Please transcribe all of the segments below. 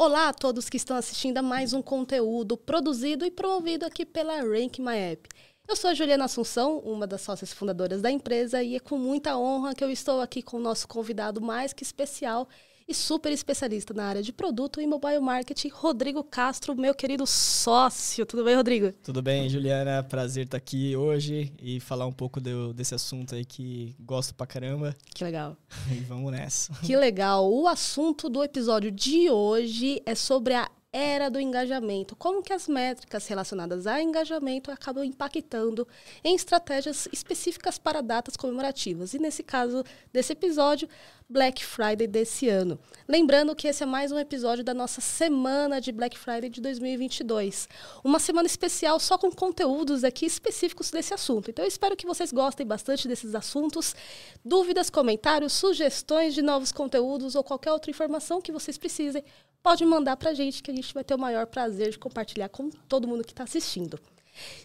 Olá a todos que estão assistindo a mais um conteúdo produzido e promovido aqui pela Rank My App. Eu sou a Juliana Assunção, uma das sócias fundadoras da empresa, e é com muita honra que eu estou aqui com o nosso convidado mais que especial, e super especialista na área de produto e mobile marketing, Rodrigo Castro, meu querido sócio. Tudo bem, Rodrigo? Tudo bem, Juliana. Prazer estar aqui hoje e falar um pouco do, desse assunto aí que gosto pra caramba. Que legal. E vamos nessa. Que legal. O assunto do episódio de hoje é sobre a era do engajamento. Como que as métricas relacionadas a engajamento acabam impactando em estratégias específicas para datas comemorativas. E nesse caso desse episódio, Black Friday desse ano. Lembrando que esse é mais um episódio da nossa semana de Black Friday de 2022. Uma semana especial só com conteúdos aqui específicos desse assunto. Então eu espero que vocês gostem bastante desses assuntos. Dúvidas, comentários, sugestões de novos conteúdos ou qualquer outra informação que vocês precisem, pode mandar para a gente que a gente vai ter o maior prazer de compartilhar com todo mundo que está assistindo.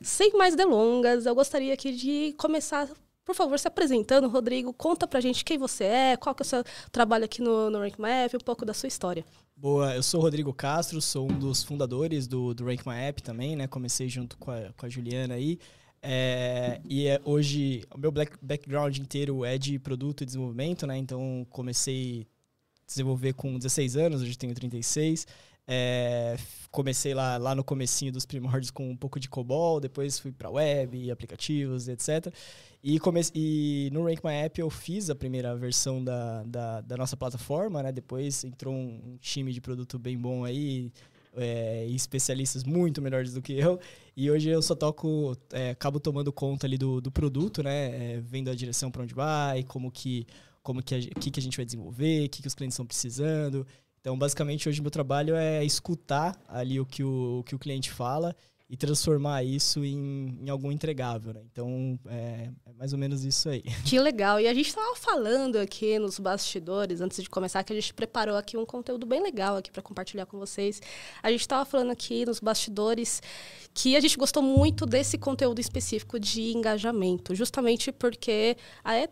Sem mais delongas, eu gostaria aqui de começar, por favor, se apresentando. Rodrigo, conta para a gente quem você é, qual que é o seu trabalho aqui no, no Rank App, um pouco da sua história. Boa, eu sou o Rodrigo Castro, sou um dos fundadores do, do Rank My App também, né? Comecei junto com a, com a Juliana aí. É, e é, hoje o meu background inteiro é de produto e desenvolvimento, né? Então comecei desenvolver com 16 anos, hoje tenho 36. É, comecei lá, lá no comecinho dos primórdios com um pouco de COBOL, depois fui para web, aplicativos, etc. E, comece, e no Rank My App eu fiz a primeira versão da, da, da nossa plataforma, né? Depois entrou um, time de produto bem bom aí, é, e especialistas muito melhores do que eu. E hoje eu só toco, é, acabo tomando conta ali do, do produto, né? É, vendo a direção para onde vai, como que como que a, que, que a gente vai desenvolver, o que, que os clientes estão precisando. Então, basicamente, hoje meu trabalho é escutar ali o que o, o que o cliente fala e transformar isso em, em algum entregável. Né? Então, é, é, mais ou menos isso aí. Que legal. E a gente estava falando aqui nos bastidores, antes de começar, que a gente preparou aqui um conteúdo bem legal aqui para compartilhar com vocês. A gente estava falando aqui nos bastidores que a gente gostou muito desse conteúdo específico de engajamento, justamente porque até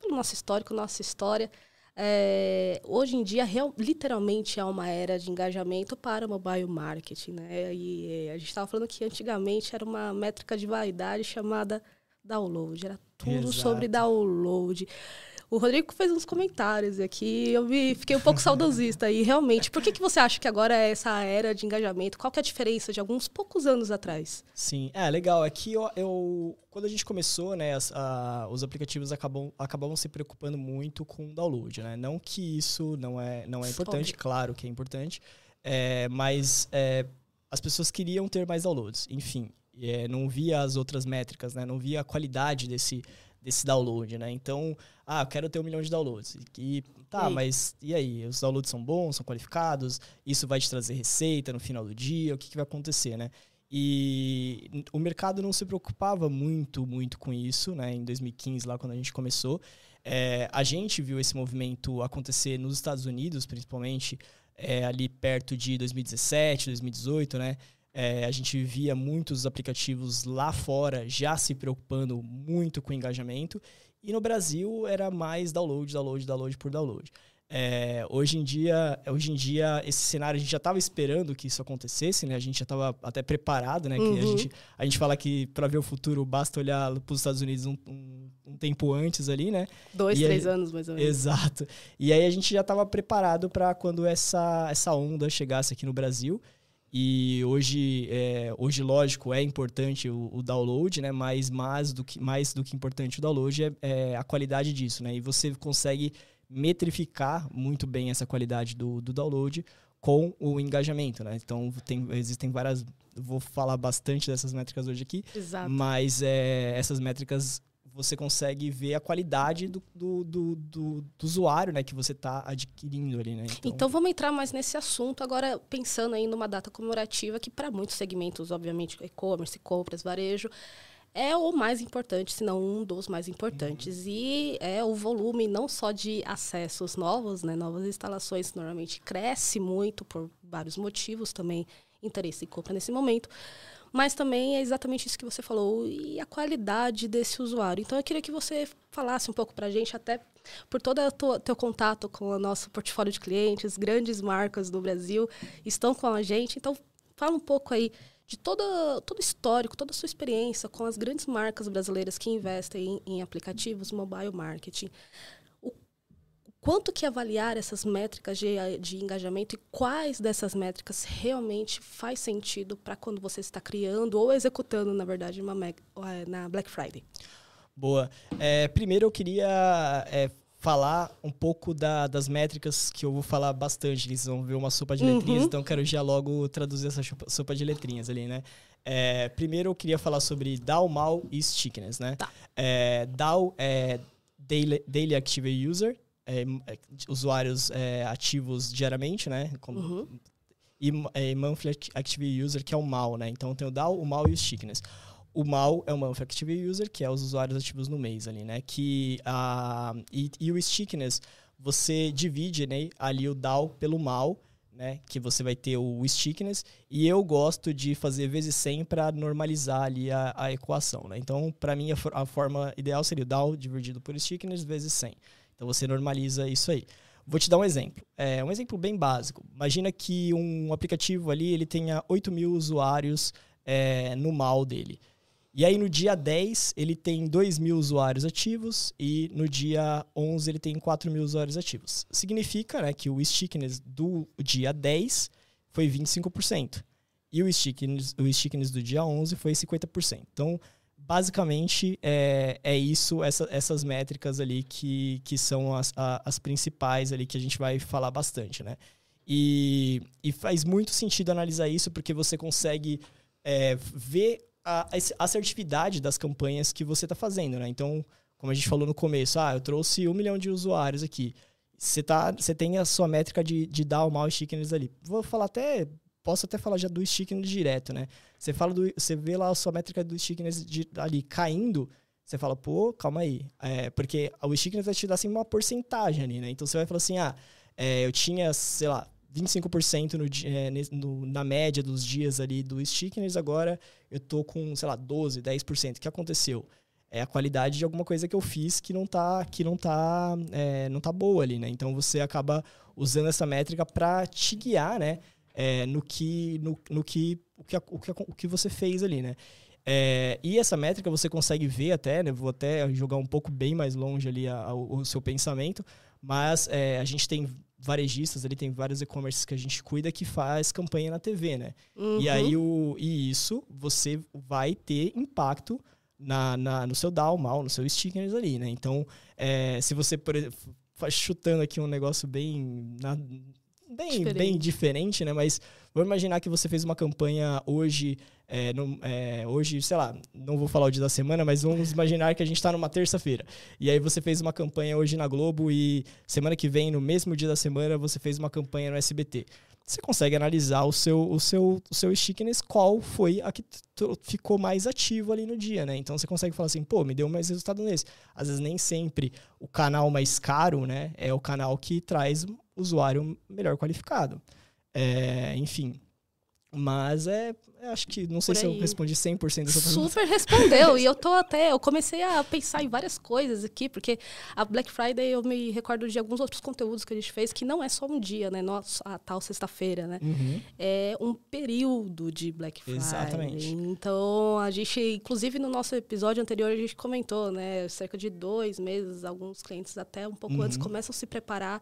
pelo nosso histórico, nossa história. É, hoje em dia, real, literalmente, é uma era de engajamento para mobile marketing. Né? E a gente estava falando que antigamente era uma métrica de vaidade chamada download. Era tudo Exato. sobre download. O Rodrigo fez uns comentários aqui, eu me, fiquei um pouco saudosista. E realmente, por que, que você acha que agora é essa era de engajamento? Qual que é a diferença de alguns poucos anos atrás? Sim, é legal. É eu, eu quando a gente começou, né, a, os aplicativos acabam, acabavam se preocupando muito com o download, né? Não que isso não é, não é importante, Óbvio. claro que é importante, é, mas é, as pessoas queriam ter mais downloads. Enfim, é, não via as outras métricas, né? Não via a qualidade desse desse download, né? Então, ah, eu quero ter um milhão de downloads. E tá, e mas e aí? Os downloads são bons, são qualificados? Isso vai te trazer receita no final do dia? O que, que vai acontecer, né? E o mercado não se preocupava muito, muito com isso, né? Em 2015, lá quando a gente começou. É, a gente viu esse movimento acontecer nos Estados Unidos, principalmente é, ali perto de 2017, 2018, né? É, a gente via muitos aplicativos lá fora já se preocupando muito com engajamento. E no Brasil era mais download, download, download por download. É, hoje, em dia, hoje em dia, esse cenário a gente já estava esperando que isso acontecesse, né? A gente já estava até preparado, né? Uhum. a, gente, a gente fala que para ver o futuro basta olhar para os Estados Unidos um, um, um, tempo antes ali, né? Dois, e três aí, anos mais ou menos. Exato. E aí a gente já estava preparado para quando essa, essa onda chegasse aqui no Brasil. E hoje, é, hoje lógico, é importante o, o, download, né? Mas mais do que, mais do que importante o download é, é, a qualidade disso, né? E você consegue metrificar muito bem essa qualidade do, do download com o engajamento, né? Então, tem, existem várias... Vou falar bastante dessas métricas hoje aqui. Exato. Mas é, essas métricas você consegue ver a qualidade do, do, do, do, do usuário né, que você está adquirindo ali. Né? Então... então... vamos entrar mais nesse assunto agora, pensando aí numa data comemorativa que para muitos segmentos, obviamente, e-commerce, compras, varejo, é o mais importante, se não um dos mais importantes. Uhum. E é o volume não só de acessos novos, né, novas instalações, normalmente cresce muito por vários motivos também, interesse em compra nesse momento, mas também é exatamente isso que você falou e a qualidade desse usuário. Então eu queria que você falasse um pouco para a gente, até por todo o teu contato com o nosso portfólio de clientes, grandes marcas do Brasil estão com a gente. Então fala um pouco aí de todo o histórico, toda a sua experiência com as grandes marcas brasileiras que investem em, em aplicativos mobile marketing quanto que avaliar essas métricas de, de engajamento e quais dessas métricas realmente faz sentido para quando você está criando ou executando, na verdade, uma eh, na Black Friday? Boa. É, primeiro eu queria é, falar um pouco da, das métricas que eu vou falar bastante. Eles vão ver uma sopa de letrinhas, uhum. então quero já logo traduzir essa sopa de letrinhas ali, né? É, primeiro eu queria falar sobre DAO, MAU e Stickiness, né? Tá. É, DAO é Daily, Daily Active User, é, é, usuários é, ativos diariamente, né? Como, uhum. E é, Monthly Active User, que é o MAU, né? Então tem o DAO, o MAU e o Stickiness. O MAU é o Monthly Active User, que é os usuários ativos no mês ali, né? Que, uh, e, e o Stickiness, você divide né, ali o DAO pelo MAU, né? Que você vai ter o stickiness. E eu gosto de fazer vezes 100 para normalizar ali a, a equação, né? Então, para mim, a, a, forma ideal seria o DAO dividido por stickiness vezes 100. Então você normaliza isso aí. Vou te dar um exemplo. É um exemplo bem básico. Imagina que um aplicativo ali ele tenha 8 mil usuários é, no mal dele. E aí no dia 10 ele tem 2 mil usuários ativos e no dia 11 ele tem 4 mil usuários ativos. Significa né, que o stickiness do dia 10 foi 25%. E o stickiness, o stickiness do dia 11 foi 50%. Então, basicamente é, é isso, essa, essas métricas ali que, que são as, a, as principais ali que a gente vai falar bastante, né? E, e faz muito sentido analisar isso porque você consegue é, ver a, assertividade das campanhas que você está fazendo, né? Então, como a gente falou no começo, ah, eu trouxe um milhão de usuários aqui. Você, tá, você tem a sua métrica de, de dar o mal ali. Vou falar até posso até falar já do stickiness direto, né? Você fala do, você vê lá a sua métrica do stickiness de, ali caindo, você fala, pô, calma aí. É, porque o stickiness vai te dar assim uma porcentagem ali, né? Então você vai falar assim, ah, é, eu tinha, sei lá, 25% no, é, no, na média dos dias ali do stickiness, agora eu tô com, sei lá, 12, 10%. O que aconteceu? É a qualidade de alguma coisa que eu fiz que não tá, que não tá, é, não tá boa ali, né? Então você acaba usando essa métrica para te guiar, né? é, no, que, no, no que, o que, o que, o que você fez ali, né? É, e essa métrica você consegue ver até, né? Vou até jogar um pouco bem mais longe ali a, a, o seu pensamento, mas é, a gente tem varejistas ali, tem vários e-commerces que a gente cuida que faz campanha na TV, né? Uhum. E aí o, e isso você vai ter impacto na, na, no seu DAO mal, no seu stickers ali, né? Então, é, se você, por exemplo, chutando aqui um negócio bem na, bem diferente. bem diferente, né? Mas vamos imaginar que você fez uma campanha hoje, é, no, é, hoje, sei lá, não vou falar o dia da semana, mas vamos imaginar que a gente está numa terça-feira. E aí você fez uma campanha hoje na Globo e semana que vem, no mesmo dia da semana, você fez uma campanha no SBT. Você consegue analisar o seu, o seu, o seu stickiness, qual foi a que ficou mais ativo ali no dia, né? Então você consegue falar assim, pô, me deu mais resultado nesse. Às vezes nem sempre o canal mais caro, né, é o canal que traz usuário melhor qualificado. É, enfim. Mas é, acho que não sei se eu respondi 100% dessa pergunta. Super respondeu. e eu tô até, eu comecei a pensar em várias coisas aqui, porque a Black Friday eu me recordo de alguns outros conteúdos que a gente fez, que não é só um dia, né? Nossa, a tal sexta-feira, né? Uhum. É um período de Black Friday. Exatamente. Então, a gente, inclusive no nosso episódio anterior, a gente comentou, né? Cerca de dois meses, alguns clientes até um pouco uhum. antes começam a se preparar.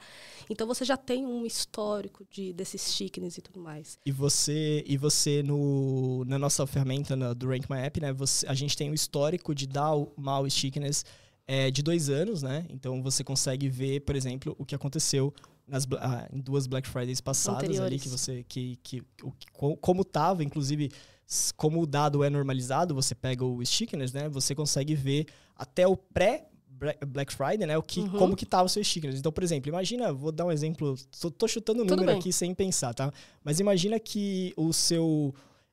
Então, você já tem um histórico de, desses chickens e tudo mais. E você, e você no na nossa ferramenta na, do Rank My App, né, você, a gente tem o histórico de DAO, MAU Stickiness é, de dois anos, né? Então você consegue ver, por exemplo, o que aconteceu nas, ah, em duas Black Fridays passadas Anteriores. ali, que você. Que, que, o, como estava, inclusive, como o dado é normalizado, você pega o Stickiness, né? Você consegue ver até o pré Black Friday, né? O que, uhum. Como que tava o seu stickers. Então, por exemplo, imagina, vou dar um exemplo, tô, tô chutando o número aqui sem pensar, tá? Mas imagina que o seu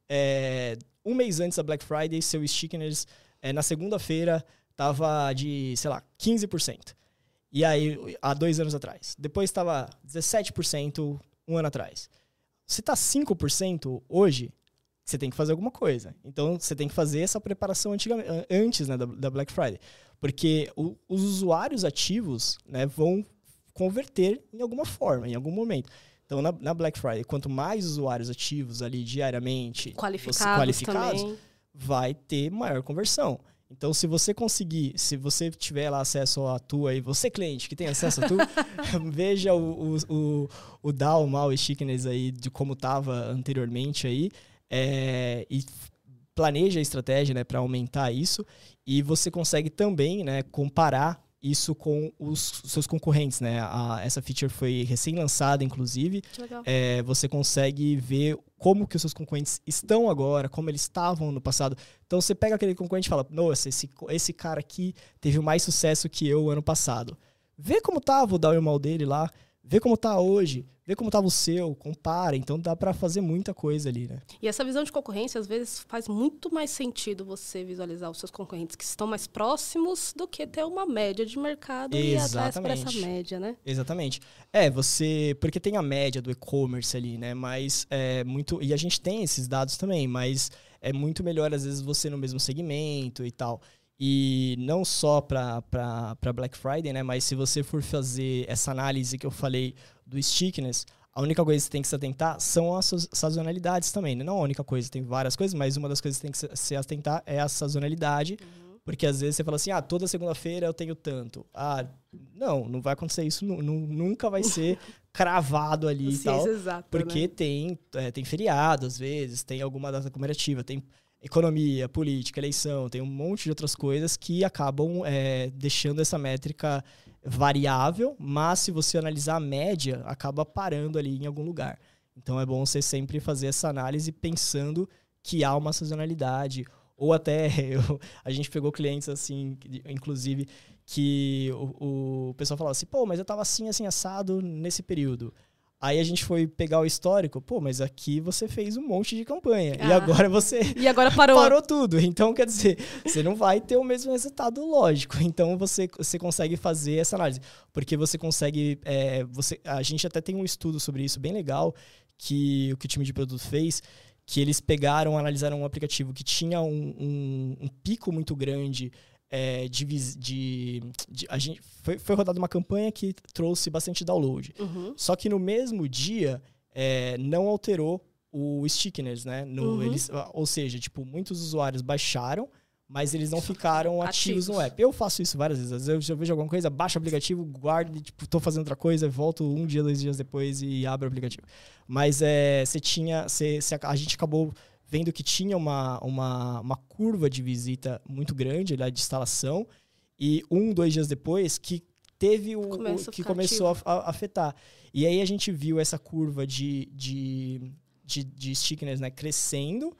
é, um mês antes da Black Friday, seu stickers é, na segunda-feira tava de, sei lá, 15%. E aí, há dois anos atrás. Depois estava 17% um ano atrás. Se tá 5% hoje, você tem que fazer alguma coisa. Então, você tem que fazer essa preparação antes né, da, da Black Friday. Porque o, os usuários ativos né, vão converter em alguma forma, em algum momento. Então, na, na, Black Friday, quanto mais usuários ativos ali diariamente qualificados, qualificados vai ter maior conversão. Então, se você conseguir, se você tiver lá acesso à tua e você cliente que tem acesso a tu, veja o, o, o, o DAO, mal e chickness aí de como estava anteriormente aí é, e planeja a estratégia né, para aumentar isso e você consegue também né, comparar isso com os seus concorrentes, né? A, essa feature foi recém-lançada, inclusive. É, você consegue ver como que os seus concorrentes estão agora, como eles estavam no passado. Então você pega aquele concorrente e fala, nossa, esse, esse cara aqui teve mais sucesso que eu ano passado. Vê como tava o down mal dele lá, vê como tá hoje, vê como estava o seu, compara. Então dá para fazer muita coisa ali, né? E essa visão de concorrência, às vezes, faz muito mais sentido você visualizar os seus concorrentes que estão mais próximos do que ter uma média de mercado Exatamente. e atrás para essa média, né? Exatamente. É, você. Porque tem a média do e-commerce ali, né? Mas é muito. E a gente tem esses dados também, mas é muito melhor, às vezes, você no mesmo segmento e tal. E não só para Black Friday, né? Mas se você for fazer essa análise que eu falei do stickness, a única coisa que você tem que se atentar são as sazonalidades também. Né? Não a única coisa, tem várias coisas, mas uma das coisas que você tem que se atentar é a sazonalidade. Uhum. Porque às vezes você fala assim, ah, toda segunda-feira eu tenho tanto. Ah, não, não vai acontecer isso, nunca vai ser cravado ali e tal. Exata, porque né? tem, é, tem feriado, às vezes, tem alguma data comemorativa, tem economia, política, eleição, tem um monte de outras coisas que acabam é, deixando essa métrica variável, mas se você analisar a média, acaba parando ali em algum lugar. Então é bom você sempre fazer essa análise pensando que há uma sazonalidade. Ou até eu, a gente pegou clientes assim, inclusive, que o, o pessoal falava assim, pô, mas eu tava assim, assim, assado nesse período. Aí a gente foi pegar o histórico, pô, mas aqui você fez um monte de campanha. Ah. E agora você. E agora parou. parou tudo. Então, quer dizer, você não vai ter o mesmo resultado lógico. Então você, você consegue fazer essa análise. Porque você consegue. É, você, a gente até tem um estudo sobre isso bem legal que o que o time de produto fez. Que eles pegaram, analisaram um aplicativo que tinha um, um, um pico muito grande é, de, de, de, a gente foi, foi rodada uma campanha que trouxe bastante download. Uhum. Só que no mesmo dia é, não alterou o stickiness, né? No, uhum. eles, ou seja, tipo, muitos usuários baixaram, mas eles não ficaram ativos, ativos, no app. Eu faço isso várias vezes. Às vezes eu vejo alguma coisa, baixo o aplicativo, guardo, tipo, tô fazendo outra coisa, volto um dia, dois dias depois e abro o aplicativo. Mas é, você tinha, você, a gente acabou vendo que tinha uma, uma, uma curva de visita muito grande lá de instalação e um, dois dias depois que teve o, o que começou a, a, afetar. E aí a gente viu essa curva de, de, de, de stickness né, crescendo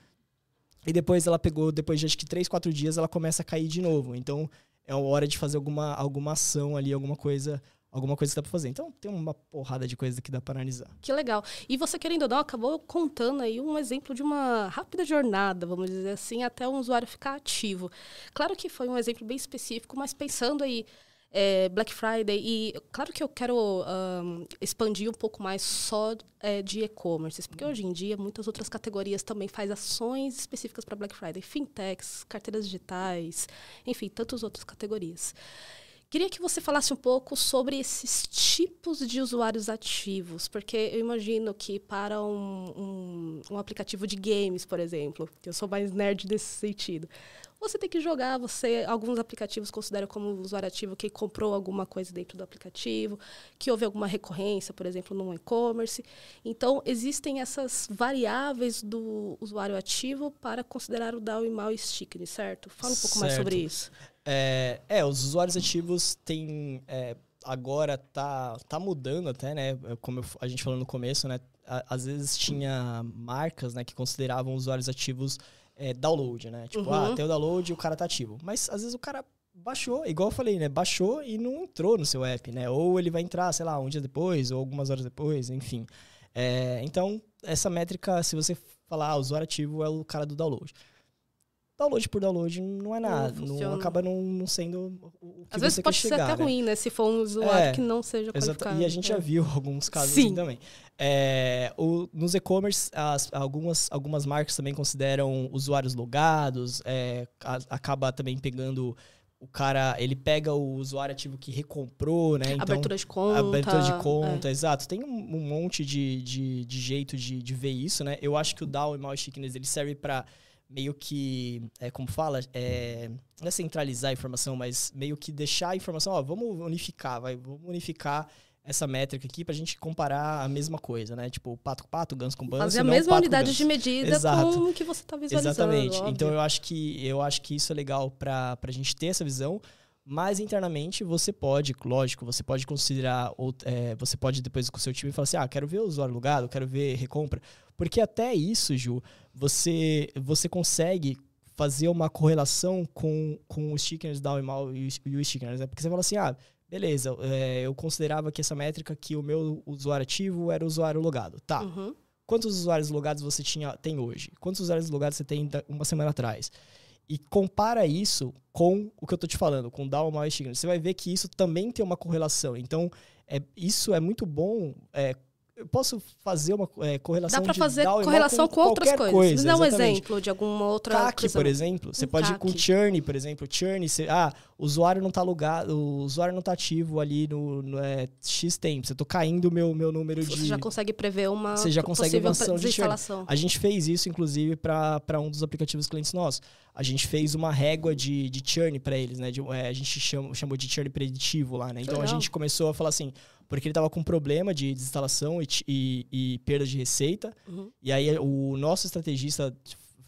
e depois ela pegou, depois de acho que três, quatro dias, ela começa a cair de novo. Então é hora de fazer alguma, alguma ação ali, alguma coisa alguma coisa que dá para fazer. Então, tem uma porrada de coisa que dá para analisar. Que legal. E você, querendo ou não, acabou contando aí um exemplo de uma rápida jornada, vamos dizer assim, até um usuário ficar ativo. Claro que foi um exemplo bem específico, mas pensando aí é, Black Friday e claro que eu quero um, expandir um pouco mais só é, de e-commerce, porque hoje em dia muitas outras categorias também faz ações específicas para Black Friday, fintechs, carteiras digitais, enfim, tantas outras categorias. Queria que você falasse um pouco sobre esses tipos de usuários ativos, porque eu imagino que para um, um, um, aplicativo de games, por exemplo, que eu sou mais nerd nesse sentido, você tem que jogar, você alguns aplicativos consideram como usuário ativo que comprou alguma coisa dentro do aplicativo, que houve alguma recorrência, por exemplo, no e-commerce. Então, existem essas variáveis do usuário ativo para considerar o DAO e mal sticking, certo? Fala um pouco certo. mais sobre isso. É, é, os usuários ativos têm. É, agora tá, tá mudando até, né? Como eu, a gente falou no começo, né? às vezes tinha marcas né, que consideravam usuários ativos é, download, né? Tipo, ah, uhum. ah, tem o download e o cara tá ativo. Mas às vezes o cara baixou, igual eu falei, né? Baixou e não entrou no seu app, né? Ou ele vai entrar, sei lá, um dia depois, ou algumas horas depois, enfim. É, então, essa métrica, se você falar ah, usuário ativo, é o cara do download. Download por download não é nada. Não, não acaba não, não, sendo o que Às vezes pode chegar, ser até né? ruim, né? Se for um usuário é, que não seja qualificado. E a gente é. já viu alguns casos assim também. É, o, nos e-commerce, algumas, algumas marcas também consideram usuários logados, é, a, acaba também pegando o cara, ele pega o usuário ativo que recomprou, né? Então, abertura de conta. Abertura de conta, é. exato. Tem um, um monte de, de, de, jeito de, de ver isso, né? Eu acho que o DAO e o Mal Chickness, ele serve para meio que, é, como fala, é, não é centralizar a informação, mas meio que deixar a informação, ó, vamos unificar, vai, vamos unificar essa métrica aqui para a gente comparar a mesma coisa, né? Tipo, pato com pato, ganso com ganso. Fazer a mesma unidade de medida Exato. com o que você está visualizando. Exatamente. Óbvio. Então eu acho que eu acho que isso é legal para a gente ter essa visão. Mas internamente você pode, lógico, você pode considerar, ou, é, você pode depois com o seu time falar assim, ah, quero ver o usuário logado, quero ver recompra. Porque até isso, Ju, você, você consegue fazer uma correlação com, com os stickers da mal e os stickers, né? Porque você fala assim, ah, beleza, é, eu considerava que essa métrica que o meu usuário ativo era o usuário logado. Tá. Uhum. Quantos usuários logados você tinha, tem hoje? Quantos usuários logados você tem uma semana atrás? E compara isso com o que eu tô te falando, com DAO mais Stickers. Você vai ver que isso também tem uma correlação. Então, é, isso é muito bom é, eu posso fazer uma é, correlação Dá para fazer correlação com, com outras coisas. Coisa, Dá um exemplo de alguma outra CAC, por exemplo. Você um pode CAC. com churn, por exemplo. Churn, você, ah, o usuário não está logado, o usuário não está ativo ali no, no é, X tempo. Você tô caindo o meu, meu número você de... Você já consegue prever uma Você já consegue evolução de churn. A gente fez isso, inclusive, para um dos aplicativos clientes nossos. A gente fez uma régua de, de churn para eles, né? De, é, a gente chama, chamou de churn preditivo lá, né? Então, Legal. a gente começou a falar assim porque ele estava com problema de desinstalação e, e, e perda de receita. Uhum. E aí o nosso estrategista,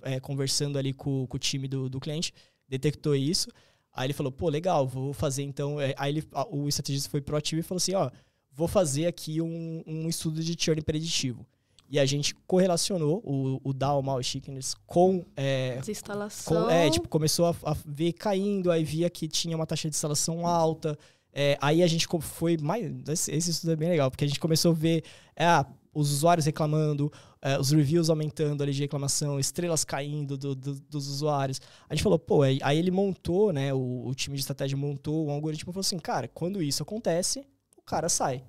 é, conversando ali com, com o time do, do cliente, detectou isso. Aí ele falou, pô, legal, vou fazer então. É, aí ele, o estrategista foi proativo e falou assim, ó, vou fazer aqui um, um estudo de churn preditivo. E a gente correlacionou o, o Mal Chickens com. É, Desinstalação. Com, é, tipo, começou a, a, ver caindo, aí via que tinha uma taxa de instalação alta. É, aí a gente foi mais. Esse estudo é bem legal, porque a gente começou a ver é, ah, os usuários reclamando, é, os reviews aumentando ali de reclamação, estrelas caindo do, do, dos usuários. A gente falou, pô, aí, ele montou, né? O, o, time de estratégia montou um algoritmo e falou assim, cara, quando isso acontece, o cara sai.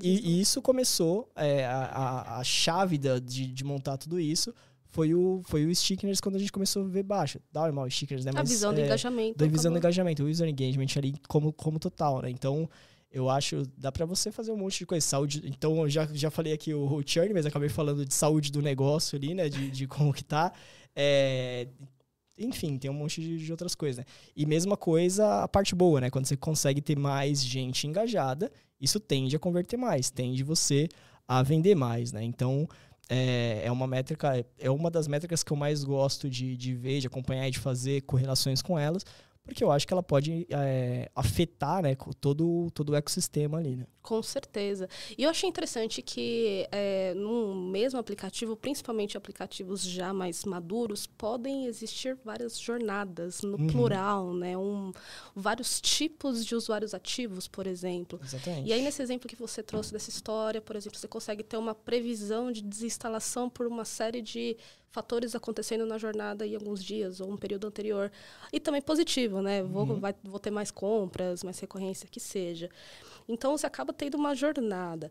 E, e, isso começou, é, a, a, a, chave da, de, de montar tudo isso foi o, foi o stickers quando a gente começou a ver baixo. Dá mal stickers, né? Mas, a visão é, do engajamento. Da visão acabou. do engajamento, o user engagement ali como, como total, né? Então, eu acho, dá para você fazer um monte de coisa. Saúde, então, eu já, já falei aqui o, o churn, mas acabei falando de saúde do negócio ali, né? De, de como que tá. É, enfim, tem um monte de, de, outras coisas, né? E mesma coisa a parte boa, né? Quando você consegue ter mais gente engajada, isso tende a converter mais, tende você a vender mais, né? Então, é, é uma métrica, é uma das métricas que eu mais gosto de, de ver, de acompanhar e de fazer correlações com elas, porque eu acho que ela pode é, afetar né, todo, todo o ecossistema ali. Né? Com certeza. E eu achei interessante que é, no mesmo aplicativo, principalmente aplicativos já mais maduros, podem existir várias jornadas no uhum. plural, né? Um, vários tipos de usuários ativos, por exemplo. Exatamente. E aí, nesse exemplo que você trouxe dessa história, por exemplo, você consegue ter uma previsão de desinstalação por uma série de fatores acontecendo na jornada em alguns dias ou um período anterior. E também positivo, né? Vou, uhum. vai, vou ter mais compras, mais recorrência, que seja. Então, você acaba tendo uma jornada.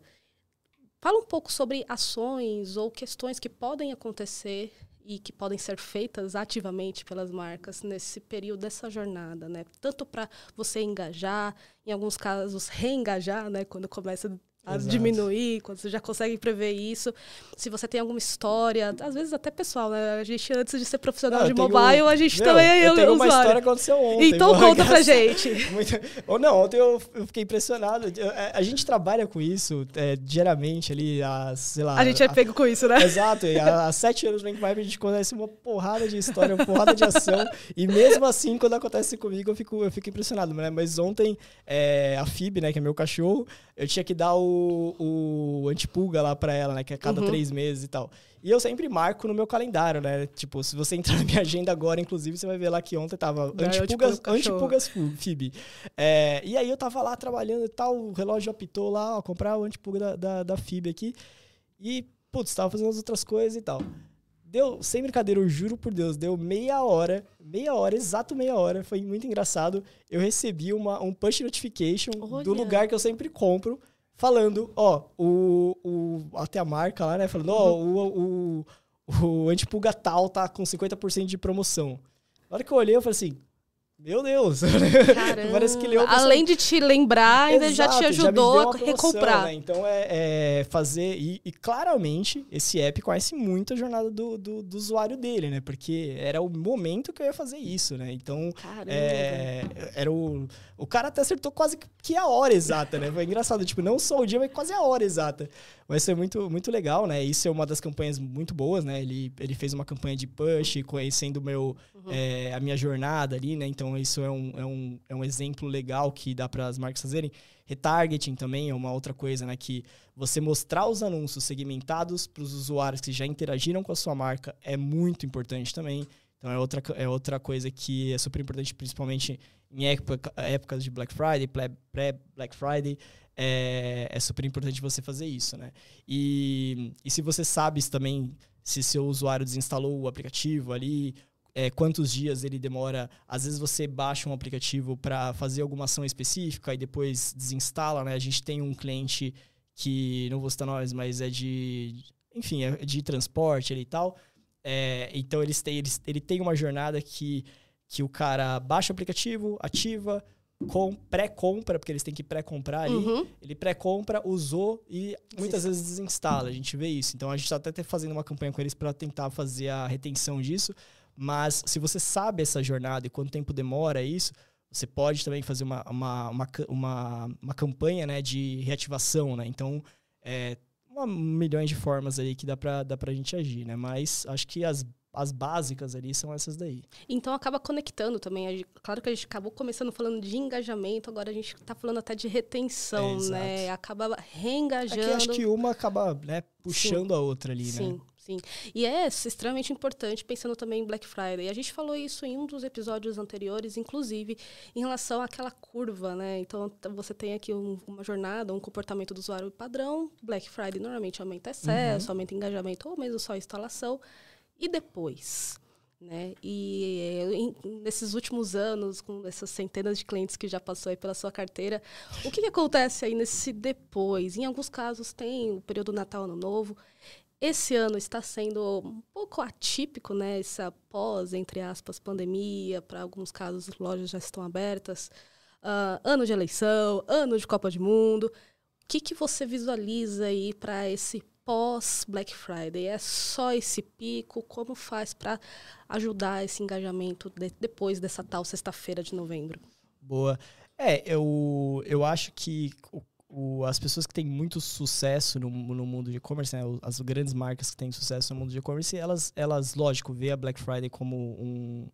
Fala um pouco sobre ações ou questões que podem acontecer e que podem ser feitas ativamente pelas marcas nesse período dessa jornada, né? Tanto para você engajar, em alguns casos reengajar, né? Quando começa a Exato. diminuir, quando você já consegue prever isso. Se você tem alguma história, às vezes até pessoal, né? A gente, antes de ser profissional não, de mobile, a gente Meu, também é eu tenho uma história que aconteceu ontem. Então conta pra gente. Muito... Não, ontem eu, eu fiquei impressionado. É, a gente trabalha com isso é, diariamente ali, a, sei lá... A gente é pego com isso, né? Exato. E há, sete anos no Rank a gente conhece uma porrada de história, uma porrada de ação. e mesmo assim, quando acontece comigo, eu fico, eu fico impressionado. Né? Mas ontem, é, a Fib, né, que é meu cachorro, eu tinha que dar o, o antipulga lá pra ela, né? Que é cada uhum. três meses e tal. E eu sempre marco no meu calendário, né? Tipo, se você entrar na minha agenda agora, inclusive, você vai ver lá que ontem tava antipulgas, antipulgas FIB. É, e aí eu tava lá trabalhando e tal, o relógio apitou lá, ó, comprar o antipulga da, da, da FIB aqui. E, putz, tava fazendo as outras coisas e tal. Deu, sem brincadeira, eu juro por Deus, deu meia hora, meia hora, exato meia hora, foi muito engraçado. Eu recebi uma, um push notification Olha. do lugar que eu sempre compro, falando, ó, o, o. Até a marca lá, né? Falando, ó, o, o, o antipulga tal tá com 50% de promoção. Na hora que eu olhei, eu falei assim, meu Deus! Parece que leu Além de te lembrar, ainda Exato, já te ajudou já a recomprar. Né? Então é, é fazer. E, e, claramente esse app conhece muito a jornada do, do, do, usuário dele, né? Porque era o momento que eu ia fazer isso, né? Então. É, era o. O cara até acertou quase que a hora exata, né? Foi engraçado, tipo, não só o dia, mas quase a hora exata. Mas foi muito, muito legal, né? Isso é uma das campanhas muito boas, né? Ele, ele fez uma campanha de push, conhecendo meu, uhum. É, a minha jornada ali, né? Então, isso é um, é um, é um exemplo legal que dá para as marcas fazerem. Retargeting também é uma outra coisa, né? Que você mostrar os anúncios segmentados para os usuários que já interagiram com a sua marca é muito importante também. Então é outra, é outra coisa que é super importante, principalmente em época, épocas de Black Friday, pré-Black Friday. É, é, super importante você fazer isso, né? E, e se você sabe também se seu usuário desinstalou o aplicativo ali, é, quantos dias ele demora. Às vezes você baixa um aplicativo para fazer alguma ação específica e depois desinstala, né? A gente tem um cliente que, não vou citar nós, mas é de, enfim, é de transporte e tal. É, então eles têm, eles, ele tem uma jornada que, que o cara baixa o aplicativo, ativa, com pré-compra, porque eles têm que pré-comprar ali. Uhum. Ele pré-compra, usou e muitas vezes desinstala. A gente vê isso. Então a gente está até fazendo uma campanha com eles para tentar fazer a retenção disso. Mas se você sabe essa jornada e quanto tempo demora isso, você pode também fazer uma, uma, uma, uma, uma campanha né, de reativação. Né? Então, é, uma, milhões de formas aí que dá para dá a gente agir. Né? Mas acho que as as básicas ali são essas daí. Então acaba conectando também. Claro que a gente acabou começando falando de engajamento, agora a gente está falando até de retenção, é, né? Acaba reengajando. É que acho que uma acaba né, puxando Sim. a outra ali, Sim. né? Sim, e é extremamente importante pensando também em Black Friday. A gente falou isso em um dos episódios anteriores, inclusive em relação àquela curva, né? Então você tem aqui um, uma jornada, um comportamento do usuário padrão. Black Friday normalmente aumenta acesso, uhum. aumenta engajamento ou mesmo só instalação. E depois? Né? E em, nesses últimos anos, com essas centenas de clientes que já passou aí pela sua carteira, o que, que acontece aí nesse depois? Em alguns casos tem o período Natal, Ano Novo. Esse ano está sendo um pouco atípico, né? Essa pós, entre aspas, pandemia. Para alguns casos, lojas já estão abertas. Uh, ano de eleição, ano de Copa do Mundo. O que, que você visualiza aí para esse pós Black Friday? É só esse pico? Como faz para ajudar esse engajamento de, depois dessa tal sexta-feira de novembro? Boa. É, eu, eu acho que o o, as pessoas que têm muito sucesso no, no mundo de e-commerce, né, as grandes marcas que têm sucesso no mundo de e-commerce, elas, elas, lógico, vê a Black Friday como um,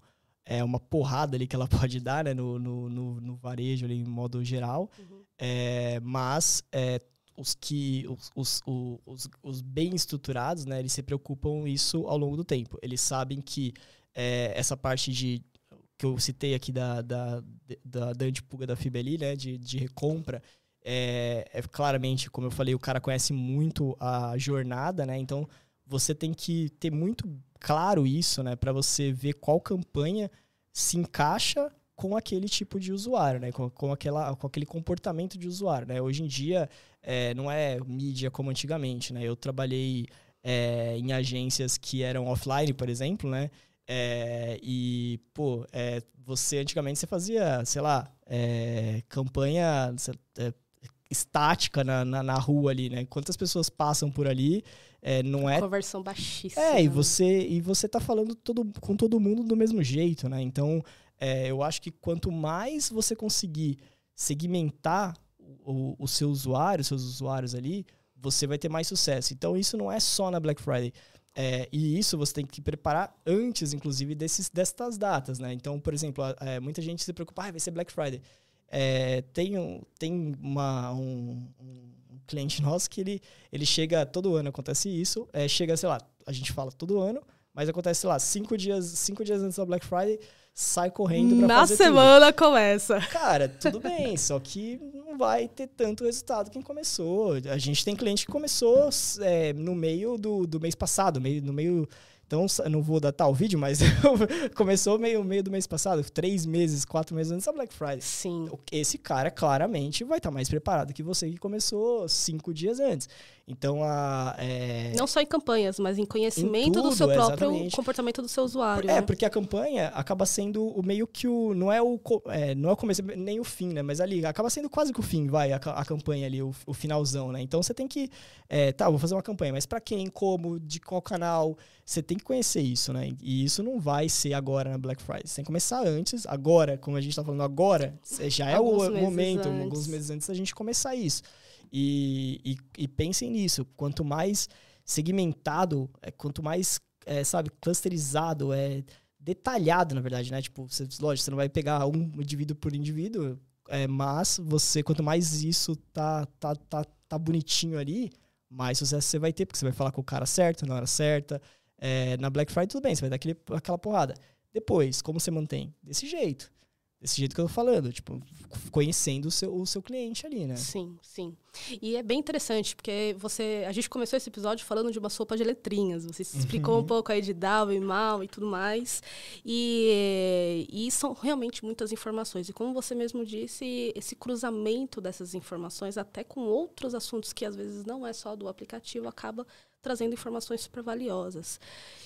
é, uma porrada ali que ela pode dar né, no, no, no, no varejo, ali, em modo geral. Uhum. É, mas é, os que os, os, os, os, bem estruturados, né, eles se preocupam isso ao longo do tempo. Eles sabem que é, essa parte de que eu citei aqui da, da, da, da antipulga da Fibeli, né, de, de recompra, é, é, claramente, como eu falei, o cara conhece muito a jornada, né? Então você tem que ter muito claro isso, né? Para você ver qual campanha se encaixa com aquele tipo de usuário, né? Com, com, aquela, com aquele comportamento de usuário, né? Hoje em dia é, não é mídia como antigamente, né? Eu trabalhei é, em agências que eram offline, por exemplo, né? É, e, pô, é, você antigamente você fazia, sei lá, é, campanha, é, estática na, na, na, rua ali, né? Quantas pessoas passam por ali, é, não é... Conversão baixíssima. É, e você, e você tá falando todo, com todo mundo do mesmo jeito, né? Então, é, eu acho que quanto mais você conseguir segmentar o, o seu usuário, seus usuários ali, você vai ter mais sucesso. Então, isso não é só na Black Friday. É, e isso você tem que preparar antes, inclusive, desses, destas datas, né? Então, por exemplo, é, muita gente se preocupa, ah, vai ser Black Friday. É, tem um, tem uma, um, um, cliente nosso que ele, ele chega, todo ano acontece isso, é, chega, sei lá, a gente fala todo ano, mas acontece, sei lá, cinco dias, cinco dias antes da Black Friday, sai correndo pra Na fazer semana começa. Cara, tudo bem, só que não vai ter tanto resultado quem começou. A gente tem cliente que começou é, no meio do, do mês passado, meio, no meio Então, não vou datar o vídeo, mas começou meio, meio do mês passado, três meses, quatro meses antes da Black Friday. Sim. Esse cara claramente vai estar tá mais preparado que você que começou cinco dias antes. Então, a. É... Não só em campanhas, mas em conhecimento em tudo, do seu próprio exatamente. comportamento do seu usuário. É, né? porque a campanha acaba sendo o meio que o. Não é o, é, não é o começo, nem o fim, né? Mas ali acaba sendo quase que o fim, vai, a, a campanha ali, o, o, finalzão, né? Então você tem que. É, tá, vou fazer uma campanha, mas para quem, como, de qual canal? Você tem que conhecer isso, né? E isso não vai ser agora na Black Friday. Você tem que começar antes. Agora, como a gente tá falando agora, já é alguns o momento, antes. alguns meses antes da gente começar isso. E, e, e pensem nisso. Quanto mais segmentado, é, quanto mais, é, sabe, clusterizado, é detalhado, na verdade, né? Tipo, você, lógico, você não vai pegar um indivíduo por indivíduo, é, mas você, quanto mais isso tá, tá, tá, tá bonitinho ali, mais sucesso você vai ter, porque você vai falar com o cara certo, na hora certa. É, na Black Friday, tudo bem, você vai dar aquele, aquela porrada. Depois, como você mantém? Desse jeito. Desse jeito que eu tô falando, tipo, conhecendo o seu, o seu cliente ali, né? Sim, sim. E é bem interessante, porque você. A gente começou esse episódio falando de uma sopa de letrinhas. Você explicou uhum. um pouco aí de DAO e mal e tudo mais. E, e são realmente muitas informações. E como você mesmo disse, esse cruzamento dessas informações, até com outros assuntos que às vezes não é só do aplicativo, acaba trazendo informações super valiosas.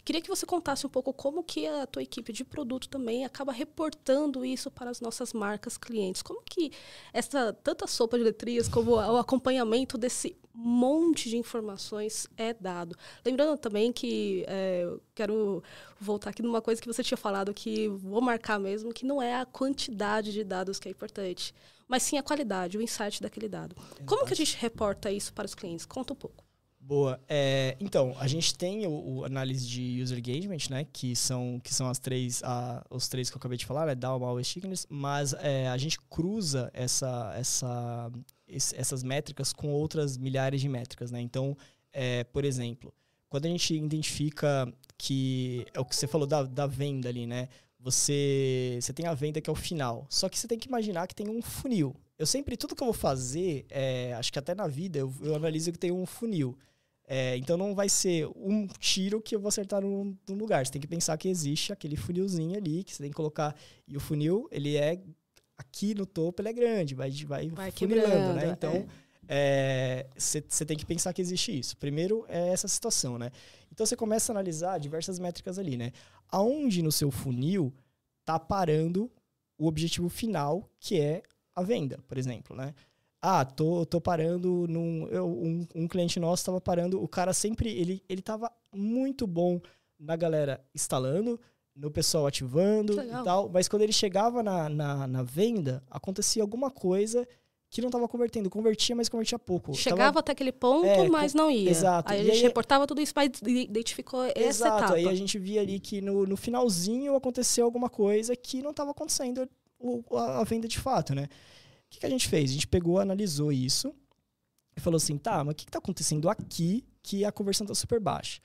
Queria que você contasse um pouco como que a tua equipe de produto também acaba reportando isso para as nossas marcas clientes. Como que essa tanta sopa de letrinhas como o acompanhamento desse monte de informações é dado. Lembrando também que é, eu quero voltar aqui numa coisa que você tinha falado que vou marcar mesmo, que não é a quantidade de dados que é importante, mas sim a qualidade, o insight daquele dado. Como que a gente reporta isso para os clientes? Conta um pouco. Boa. É, então, a gente tem o, o, análise de user engagement, né? Que são, que são as três, a, os três que eu acabei de falar, né? DAO, MAU e Stickiness. Mas é, a gente cruza essa, essa, esse, essas métricas com outras milhares de métricas, né? Então, é, por exemplo, quando a gente identifica que... É o que você falou da, da venda ali, né? Você, você tem a venda que é o final. Só que você tem que imaginar que tem um funil. Eu sempre, tudo que eu vou fazer, é, acho que até na vida, eu, eu analiso que tem um funil. É, então não vai ser um tiro que eu vou acertar num, num, lugar. Você tem que pensar que existe aquele funilzinho ali, que você tem que colocar. E o funil, ele é aqui no topo, ele é grande, vai, vai, vai funilando, né? Então, você é. é, tem que pensar que existe isso. Primeiro é essa situação, né? Então você começa a analisar diversas métricas ali, né? Aonde no seu funil tá parando o objetivo final, que é a venda, por exemplo, né? Ah, tô, tô parando num. Eu, um, um cliente nosso estava parando, o cara sempre. Ele, ele tava muito bom na galera instalando, no pessoal ativando e tal, mas quando ele chegava na, na, na, venda, acontecia alguma coisa que não estava convertendo. Convertia, mas convertia pouco. Chegava tava... até aquele ponto, é, mas não ia. Exato. Aí a gente aí, reportava tudo isso, mas identificou exato, essa etapa. Exato, aí a gente via ali que no, no finalzinho aconteceu alguma coisa que não estava acontecendo a, a venda de fato, né? Que, que a gente fez? A gente pegou, analisou isso e falou assim, tá, mas o que está acontecendo aqui que a conversão está super baixa?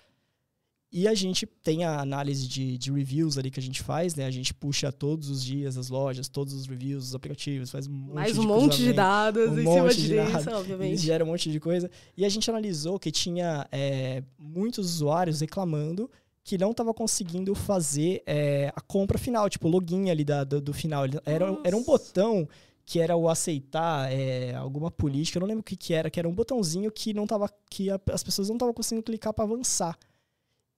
E a gente tem a análise de, de, reviews ali que a gente faz, né? A gente puxa todos os dias as lojas, todos os reviews, os aplicativos, faz um Mais um monte de dados um em cima disso, dados, obviamente. Gera um monte de coisa. E a gente analisou que tinha é, muitos usuários reclamando que não estava conseguindo fazer é, a compra final, tipo, o login ali da, do, do final. Era, era um botão que era o aceitar é, alguma política, eu não lembro o que, que era, que era um botãozinho que não tava, que a, as pessoas não estavam conseguindo clicar para avançar.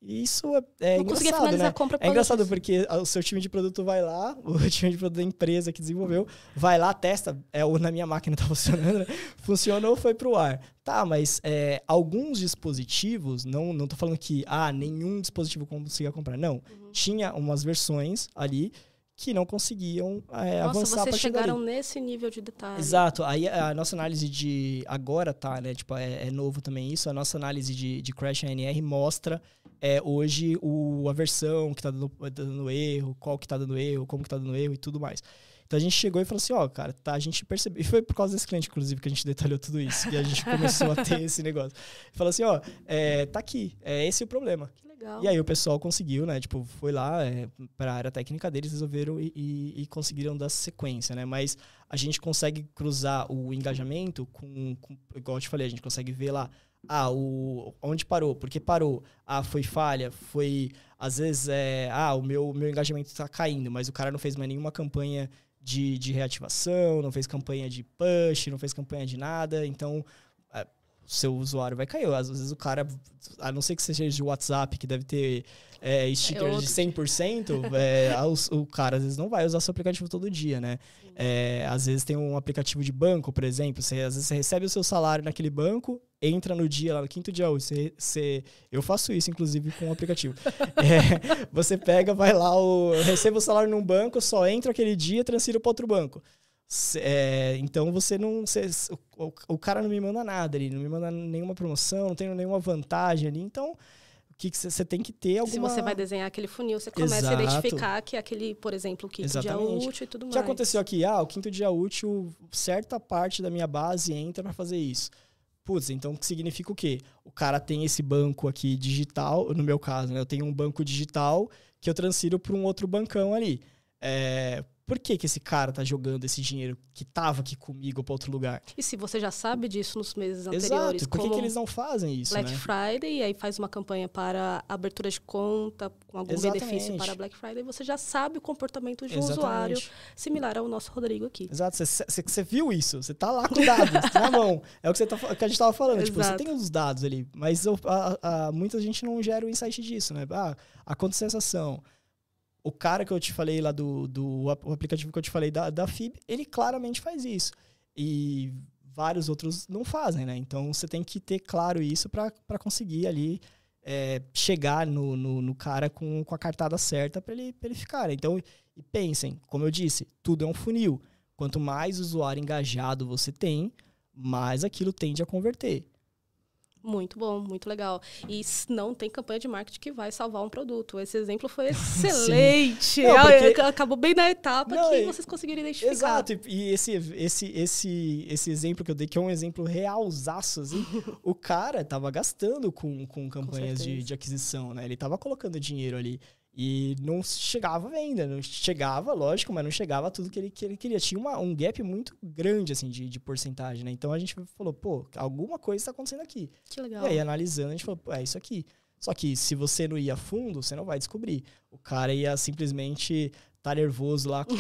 E isso é, é engraçado, né? é engraçado porque o seu time de produto vai lá, o time de produto da empresa que desenvolveu, vai lá, testa, é, o na minha máquina tá funcionando, né? funcionou, foi pro ar. Tá, mas é, alguns dispositivos, não, não tô falando que, ah, nenhum dispositivo conseguia comprar, não. Uhum. Tinha umas versões ali que não conseguiam é, nossa, avançar vocês chegaram nesse nível de detalhe. Exato. Aí a nossa análise de agora tá, né? Tipo, é, é novo também isso. A nossa análise de, de crash ANR mostra é, hoje o, a versão que tá dando, dando erro, qual que tá dando erro, como que tá dando erro e tudo mais. Então a gente chegou e falou assim, ó, oh, cara, tá, a gente percebeu. E foi por causa desse cliente, inclusive, que a gente detalhou tudo isso. E a gente começou a ter esse negócio. Falou assim, ó, oh, é, tá aqui, é esse o problema. Legal. E aí o pessoal conseguiu, né? Tipo, foi lá é, para a área técnica deles, resolveram e, e, e, conseguiram dar sequência, né? Mas a gente consegue cruzar o engajamento com, com, igual eu te falei, a gente consegue ver lá, ah, o, onde parou, porque parou, ah, foi falha, foi Às vezes, é, ah, o meu, meu engajamento está caindo, mas o cara não fez mais nenhuma campanha de, de reativação, não fez campanha de push, não fez campanha de nada. Então, seu usuário vai cair. Às vezes o cara, a não ser que seja de WhatsApp, que deve ter é, stickers é de 100%, é, o, o cara às vezes não vai usar seu aplicativo todo dia, né? É, às vezes tem um aplicativo de banco, por exemplo, você, às vezes você recebe o seu salário naquele banco, entra no dia, lá no quinto dia você, você eu faço isso, inclusive, com o aplicativo. é, você pega, vai lá, o, recebe o salário num banco, só entra aquele dia, transfiro para outro banco. É, então você não. Você, o, o, cara não me manda nada ali, não me manda nenhuma promoção, não tem nenhuma vantagem ali. Então, que você tem que ter alguma... Se você vai desenhar aquele funil, você começa Exato. a identificar que é aquele, por exemplo, o quinto Exatamente. dia útil e tudo mais. O que aconteceu aqui? Ah, o quinto dia útil, certa parte da minha base entra para fazer isso. Putz, então significa o quê? O cara tem esse banco aqui digital, no meu caso, né? Eu tenho um banco digital que eu transfiro para um outro bancão ali. É, por que, que esse cara tá jogando esse dinheiro que tava aqui comigo para outro lugar? E se você já sabe disso nos meses anteriores, Exato. por que, que eles não fazem isso? Black né? Friday, e aí faz uma campanha para abertura de conta com algum Exatamente. benefício para Black Friday, você já sabe o comportamento de um Exatamente. usuário similar ao nosso Rodrigo aqui. Exato, você viu isso, você tá lá com dados na mão. É o que, você tá, que a gente tava falando, tipo, você tem os dados ali, mas a, a, muita gente não gera o insight disso, né? Ah, aconteceu essa ação o cara que eu te falei lá do, do o aplicativo que eu te falei da, da FIB, ele claramente faz isso. E vários outros não fazem, né? Então você tem que ter claro isso para conseguir ali é, chegar no, no, no, cara com, com a cartada certa para ele, ele ficar. Então, e pensem, como eu disse, tudo é um funil. Quanto mais usuário engajado você tem, mais aquilo tende a converter. Muito bom, muito legal. E não tem campanha de marketing que vai salvar um produto. Esse exemplo foi excelente. não, porque... Acabou bem na etapa não, que vocês conseguiram identificar. Exato. E esse, esse, esse, esse exemplo que eu dei, que é um exemplo realzaço, assim, o cara tava gastando com, com campanhas com de, de aquisição, né? Ele tava colocando dinheiro ali. E não chegava a venda, não chegava, lógico, mas não chegava tudo que ele, que ele queria. Tinha uma, um gap muito grande, assim, de, de porcentagem, né? Então a gente falou, pô, alguma coisa está acontecendo aqui. Que legal. E aí, analisando, a gente falou, pô, é isso aqui. Só que se você não ia fundo, você não vai descobrir. O cara ia simplesmente tá nervoso lá com,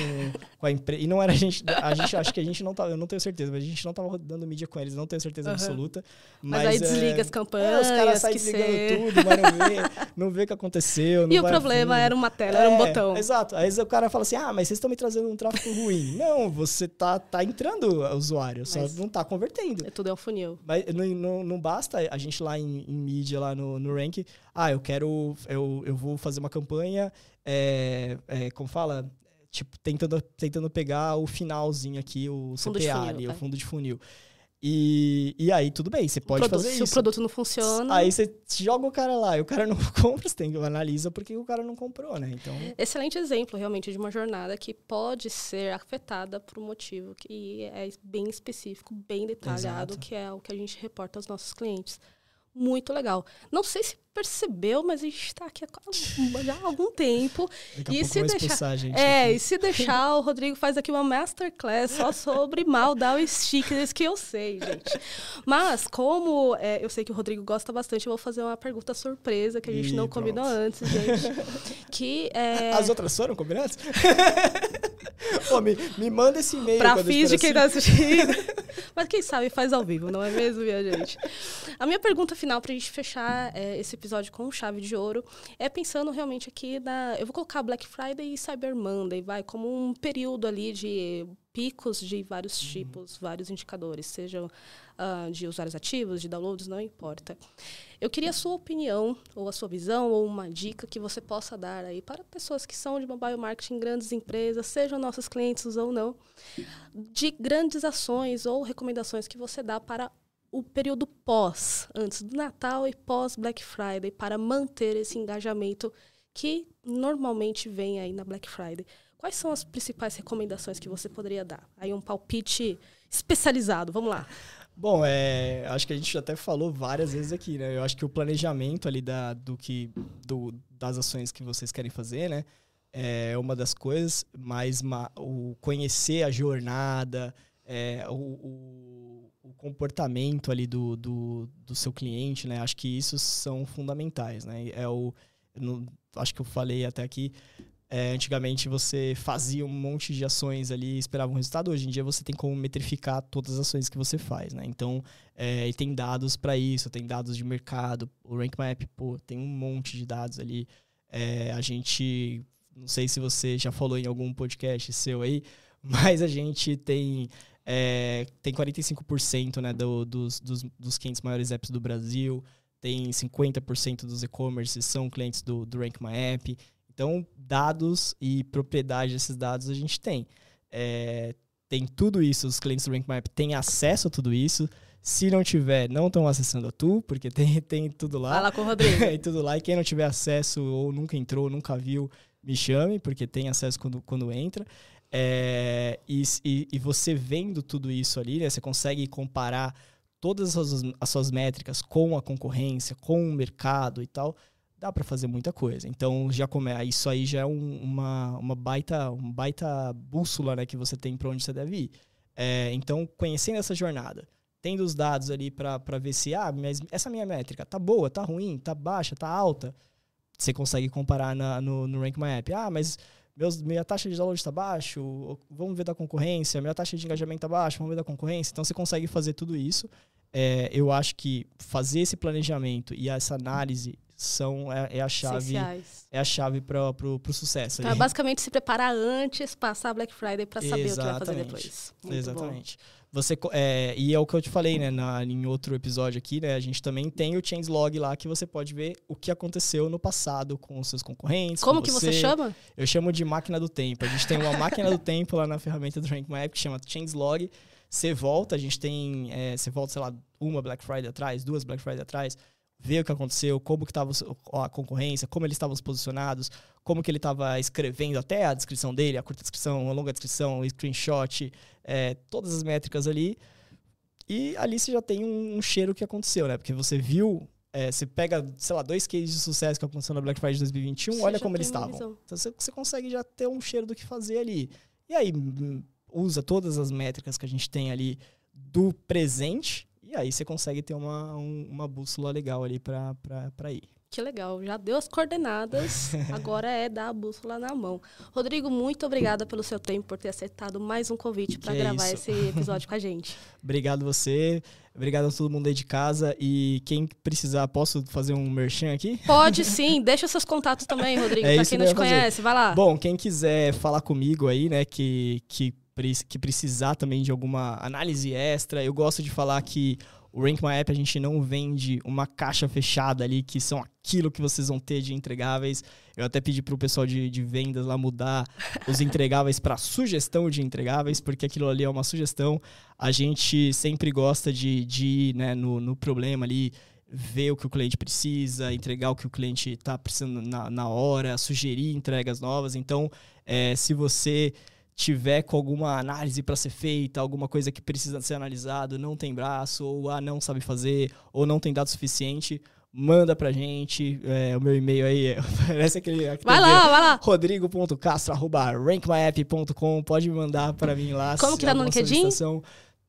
com a empresa. E não era a gente. A gente acho que a gente não tá. Eu não tenho certeza, mas a gente não tava dando mídia com eles, não tenho certeza uhum. absoluta. Mas, mas aí é, desliga as campanhas. É, os caras saem desligando ser. tudo, mas não vê, não vê o que aconteceu. e o problema fundo. era uma tela, é, era um é, botão. Exato. Aí o cara fala assim: ah, mas vocês estão me trazendo um tráfego ruim. não, você tá, tá entrando usuário, só mas não tá convertendo. É tudo é um funil. Mas não, não, não basta a gente lá em, em mídia, lá no, no rank, ah, eu quero. Eu, eu vou fazer uma campanha. É, é, como fala? tipo, tentando, tentando pegar o finalzinho aqui, o fundo CPA funil, ali, é. o fundo de funil. E, e aí, tudo bem, você pode produto, fazer se isso. Se o produto não funciona. Aí você joga o cara lá e o cara não compra, você tem que analisar porque o cara não comprou, né? Então... Excelente exemplo, realmente, de uma jornada que pode ser afetada por um motivo que é bem específico, bem detalhado, Exato. que é o que a gente reporta aos nossos clientes. Muito legal. Não sei se percebeu, mas a gente está aqui há, algum tempo. E se deixar, é, e se deixar, o Rodrigo faz aqui uma masterclass só sobre mal dar os stickers que eu sei, gente. Mas como é, eu sei que o Rodrigo gosta bastante, eu vou fazer uma pergunta surpresa que a gente Ih, não pronto. combinou antes, gente. que é... As outras foram combinadas? Pô, me, me manda esse e-mail. Pra fins de quem está assistindo. Mas quem sabe faz ao vivo, não é mesmo, minha gente? A minha pergunta final para a gente fechar é, esse episódio com chave de ouro é pensando realmente aqui na. Eu vou colocar Black Friday e Cyber Monday, vai, como um período ali de picos de vários uhum. tipos, vários indicadores, sejam uh, de usuários ativos, de downloads, não importa. Eu queria a sua opinião, ou a sua visão, ou uma dica que você possa dar aí para pessoas que são de mobile marketing, grandes empresas, sejam nossos clientes ou não, de grandes ações ou recomendações que você dá para o período pós, antes do Natal e pós Black Friday, para manter esse engajamento que normalmente vem aí na Black Friday. Quais são as principais recomendações que você poderia dar? Aí um palpite especializado, vamos lá. Bom, é, acho que a gente até falou várias vezes aqui, né? Eu acho que o planejamento ali da, do que, do, das ações que vocês querem fazer, né? É uma das coisas, mas o conhecer a jornada, é, o o comportamento ali do, do, do, seu cliente, né? Acho que isso são fundamentais, né? É o, acho que eu falei até aqui, é, antigamente você fazia um monte de ações ali e esperava um resultado. Hoje em dia você tem como metrificar todas as ações que você faz, né? Então, é, e tem dados para isso, tem dados de mercado. O Rank Map, pô, tem um monte de dados ali. É, a gente, não sei se você já falou em algum podcast seu aí, mas a gente tem é, tem 45% né, do, dos, dos, dos 500 maiores apps do Brasil, tem 50% dos e-commerce são clientes do, do Rank My App. Então, dados e propriedade desses dados a gente tem. É, tem tudo isso, os clientes do RankMap têm acesso a tudo isso. Se não tiver, não estão acessando a tu, porque tem, tem tudo lá. Fala com o Rodrigo. tem tudo lá. E quem não tiver acesso ou nunca entrou, nunca viu, me chame, porque tem acesso quando, quando entra. É, e, e, e, você vendo tudo isso ali, né, você consegue comparar todas as suas, as suas métricas com a concorrência, com o mercado e tal dá para fazer muita coisa. Então já come, isso aí já é um, uma, uma baita uma baita bússola né, que você tem para onde você deve ir. É, então conhecendo essa jornada, tendo os dados ali para ver se ah, mas essa minha métrica tá boa, tá ruim, tá baixa, tá alta, você consegue comparar na, no, no Rank My App. Ah, mas meus, minha taxa de download está baixo, vamos ver da concorrência, minha taxa de engajamento está baixa, vamos ver da concorrência. Então você consegue fazer tudo isso. É, eu acho que fazer esse planejamento e essa análise são é, é a chave é a chave para pro sucesso. Então, é basicamente se preparar antes, passar Black Friday para saber Exatamente. o que vai fazer depois. Muito Exatamente. Bom. Você é, e é o que eu te falei, né, na, em outro episódio aqui, né, a gente também tem o changelog lá que você pode ver o que aconteceu no passado com os seus concorrentes. Como que você. você chama? Eu chamo de máquina do tempo. A gente tem uma máquina do tempo lá na ferramenta do Rank Map que chama changelog. Você volta, a gente tem, é, você volta, sei lá, uma Black Friday atrás, duas Black Friday atrás ver o que aconteceu, como que estava a concorrência, como eles estavam posicionados, como que ele estava escrevendo até a descrição dele, a curta descrição, a longa descrição, o screenshot, é, todas as métricas ali. E ali você já tem um, um cheiro que aconteceu, né? Porque você viu, é, você pega, sei lá, dois cases de sucesso que aconteceu na Black Friday 2021, você olha como eles estavam. Então você, você consegue já ter um cheiro do que fazer ali. E aí hum, usa todas as métricas que a gente tem ali do presente e aí você consegue ter uma, um, uma bússola legal ali para ir. Que legal, já deu as coordenadas, agora é dar a bússola na mão. Rodrigo, muito obrigada pelo seu tempo, por ter aceitado mais um convite para gravar isso. esse episódio com a gente. Obrigado você, obrigado a todo mundo aí de casa e quem precisar, posso fazer um merchan aqui? Pode sim, deixa seus contatos também, Rodrigo, é para quem não te conhece, vai lá. Bom, quem quiser falar comigo aí, né, que, que que precisar também de alguma análise extra, eu gosto de falar que o Rank My App a gente não vende uma caixa fechada ali, que são aquilo que vocês vão ter de entregáveis. Eu até pedi para o pessoal de, de vendas lá mudar os entregáveis para sugestão de entregáveis, porque aquilo ali é uma sugestão. A gente sempre gosta de, de ir né, no, no problema ali, ver o que o cliente precisa, entregar o que o cliente está precisando na, na hora, sugerir entregas novas. Então, é, se você tiver com alguma análise para ser feita, alguma coisa que precisa ser analisado, não tem braço, ou ah, não sabe fazer, ou não tem dado suficiente, manda pra gente. É, o meu e-mail aí parece aquele. aquele vai lá, vai lá. rodrigo.castro.rankmyapp.com. Pode me mandar para mim lá. Como que tá no LinkedIn?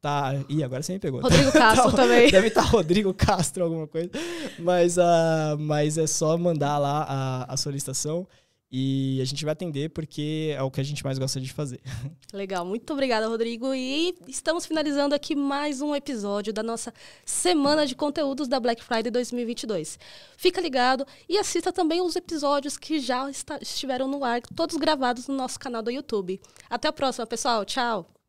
Tá. Ih, agora você me pegou. Rodrigo Castro tá, também. Deve estar tá Rodrigo Castro, alguma coisa. Mas, uh, mas é só mandar lá a, a solicitação. E a gente vai atender porque é o que a gente mais gosta de fazer. Legal, muito obrigada, Rodrigo. E estamos finalizando aqui mais um episódio da nossa semana de conteúdos da Black Friday 2022. Fica ligado e assista também os episódios que já estiveram no ar, todos gravados no nosso canal do YouTube. Até a próxima, pessoal. Tchau.